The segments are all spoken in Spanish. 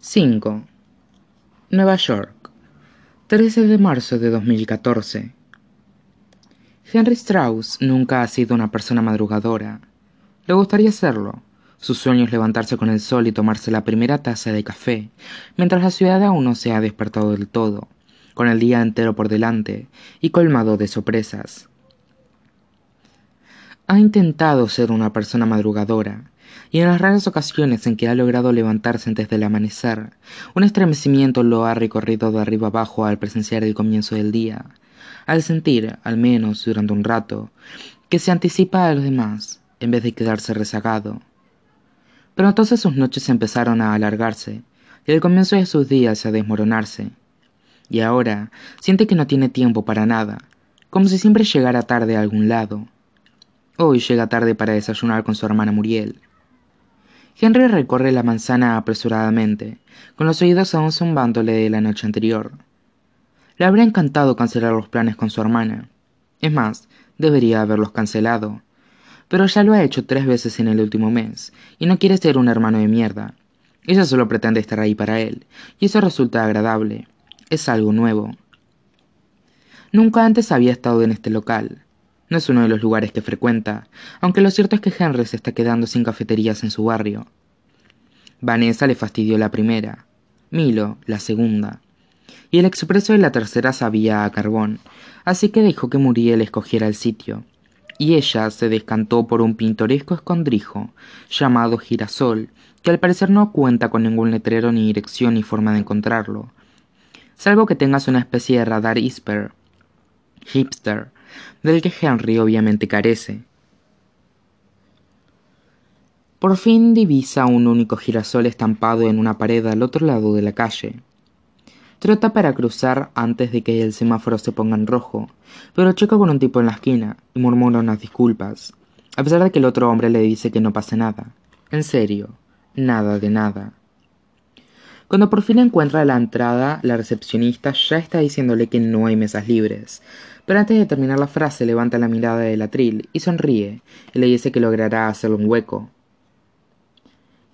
5. Nueva York, 13 de marzo de 2014. Henry Strauss nunca ha sido una persona madrugadora. Le gustaría serlo. Su sueño es levantarse con el sol y tomarse la primera taza de café, mientras la ciudad aún no se ha despertado del todo, con el día entero por delante y colmado de sorpresas. Ha intentado ser una persona madrugadora, y en las raras ocasiones en que ha logrado levantarse antes del amanecer, un estremecimiento lo ha recorrido de arriba abajo al presenciar el comienzo del día, al sentir, al menos durante un rato, que se anticipa a los demás, en vez de quedarse rezagado. Pero entonces sus noches empezaron a alargarse, y el comienzo de sus días a desmoronarse. Y ahora siente que no tiene tiempo para nada, como si siempre llegara tarde a algún lado. Hoy llega tarde para desayunar con su hermana Muriel. Henry recorre la manzana apresuradamente, con los oídos aún zumbándole de la noche anterior. Le habría encantado cancelar los planes con su hermana. Es más, debería haberlos cancelado. Pero ya lo ha hecho tres veces en el último mes, y no quiere ser un hermano de mierda. Ella solo pretende estar ahí para él, y eso resulta agradable. Es algo nuevo. Nunca antes había estado en este local. No es uno de los lugares que frecuenta, aunque lo cierto es que Henry se está quedando sin cafeterías en su barrio. Vanessa le fastidió la primera, Milo la segunda, y el expreso de la tercera sabía a carbón, así que dejó que Muriel escogiera el sitio, y ella se descantó por un pintoresco escondrijo llamado Girasol, que al parecer no cuenta con ningún letrero ni dirección ni forma de encontrarlo, salvo que tengas una especie de radar hipster, hipster del que Henry obviamente carece. Por fin divisa un único girasol estampado en una pared al otro lado de la calle. Trota para cruzar antes de que el semáforo se ponga en rojo, pero choca con un tipo en la esquina y murmura unas disculpas, a pesar de que el otro hombre le dice que no pasa nada. En serio, nada de nada. Cuando por fin encuentra la entrada, la recepcionista ya está diciéndole que no hay mesas libres, pero antes de terminar la frase levanta la mirada del atril y sonríe, y le dice que logrará hacerle un hueco.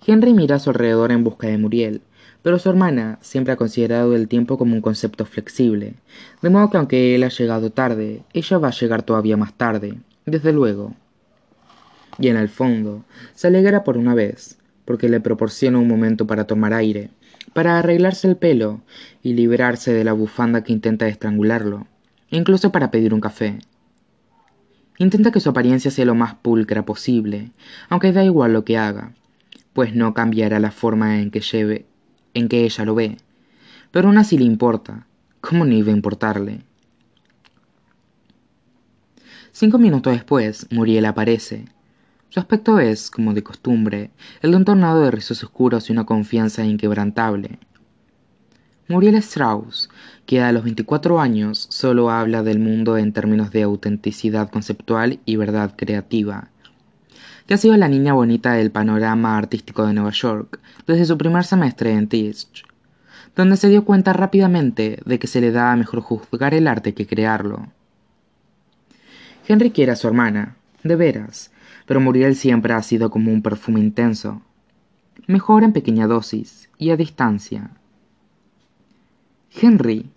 Henry mira a su alrededor en busca de Muriel, pero su hermana siempre ha considerado el tiempo como un concepto flexible, de modo que aunque él ha llegado tarde, ella va a llegar todavía más tarde, desde luego. Y en el fondo, se alegra por una vez, porque le proporciona un momento para tomar aire, para arreglarse el pelo y librarse de la bufanda que intenta estrangularlo incluso para pedir un café. Intenta que su apariencia sea lo más pulcra posible, aunque da igual lo que haga, pues no cambiará la forma en que lleve, en que ella lo ve. Pero aún así le importa. ¿Cómo no iba a importarle? Cinco minutos después, Muriel aparece. Su aspecto es, como de costumbre, el de un tornado de rizos oscuros y una confianza inquebrantable. Muriel Strauss, que a los 24 años solo habla del mundo en términos de autenticidad conceptual y verdad creativa, que ha sido la niña bonita del panorama artístico de Nueva York desde su primer semestre en Tisch, donde se dio cuenta rápidamente de que se le da mejor juzgar el arte que crearlo. Henry quiere a su hermana, de veras, pero Muriel siempre ha sido como un perfume intenso, mejor en pequeña dosis y a distancia Henry,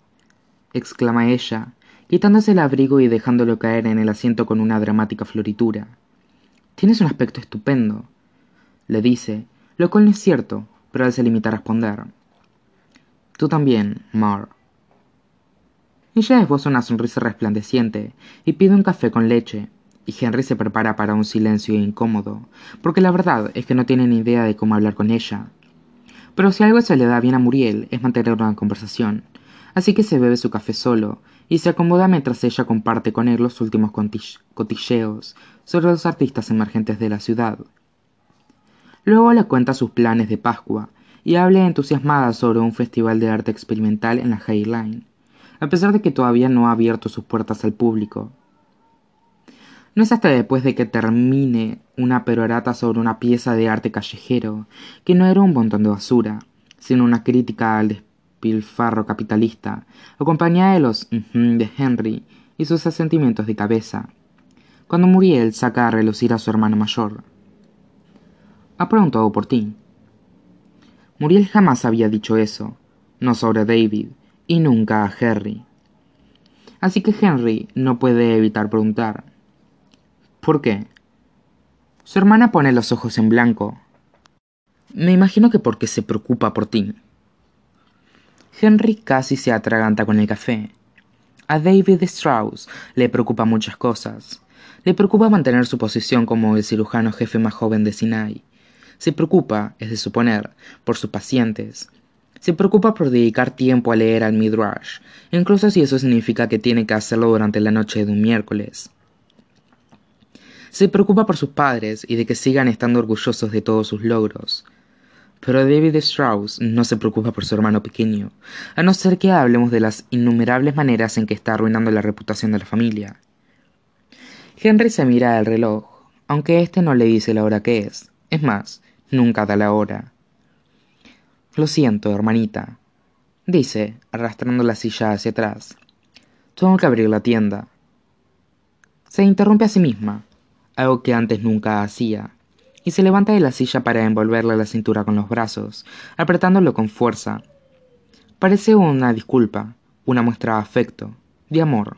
exclama ella, quitándose el abrigo y dejándolo caer en el asiento con una dramática floritura. Tienes un aspecto estupendo, le dice, lo cual no es cierto, pero él se limita a responder. Tú también, Mar. Ella esboza una sonrisa resplandeciente y pide un café con leche, y Henry se prepara para un silencio incómodo, porque la verdad es que no tiene ni idea de cómo hablar con ella. Pero si algo se le da bien a Muriel es mantener una conversación, así que se bebe su café solo y se acomoda mientras ella comparte con él los últimos cotilleos sobre los artistas emergentes de la ciudad. Luego le cuenta sus planes de Pascua y habla entusiasmada sobre un festival de arte experimental en la High Line, a pesar de que todavía no ha abierto sus puertas al público. No es hasta después de que termine una perorata sobre una pieza de arte callejero, que no era un montón de basura, sino una crítica al despilfarro capitalista, acompañada de los de Henry y sus asentimientos de cabeza, cuando Muriel saca a relucir a su hermano mayor. Ha preguntado por ti. Muriel jamás había dicho eso, no sobre David, y nunca a Henry. Así que Henry no puede evitar preguntar. ¿Por qué? Su hermana pone los ojos en blanco. Me imagino que porque se preocupa por ti. Henry casi se atraganta con el café. A David Strauss le preocupa muchas cosas. Le preocupa mantener su posición como el cirujano jefe más joven de Sinai. Se preocupa, es de suponer, por sus pacientes. Se preocupa por dedicar tiempo a leer al Midrash, incluso si eso significa que tiene que hacerlo durante la noche de un miércoles. Se preocupa por sus padres y de que sigan estando orgullosos de todos sus logros. Pero David Strauss no se preocupa por su hermano pequeño, a no ser que hablemos de las innumerables maneras en que está arruinando la reputación de la familia. Henry se mira al reloj, aunque éste no le dice la hora que es. Es más, nunca da la hora. Lo siento, hermanita, dice, arrastrando la silla hacia atrás. Tengo que abrir la tienda. Se interrumpe a sí misma, algo que antes nunca hacía, y se levanta de la silla para envolverle la cintura con los brazos, apretándolo con fuerza. Parece una disculpa, una muestra de afecto, de amor.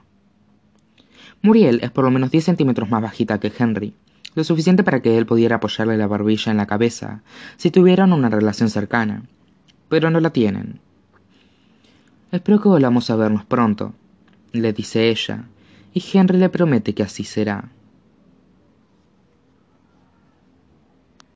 Muriel es por lo menos diez centímetros más bajita que Henry, lo suficiente para que él pudiera apoyarle la barbilla en la cabeza si tuvieran una relación cercana, pero no la tienen. Espero que volvamos a vernos pronto, le dice ella, y Henry le promete que así será.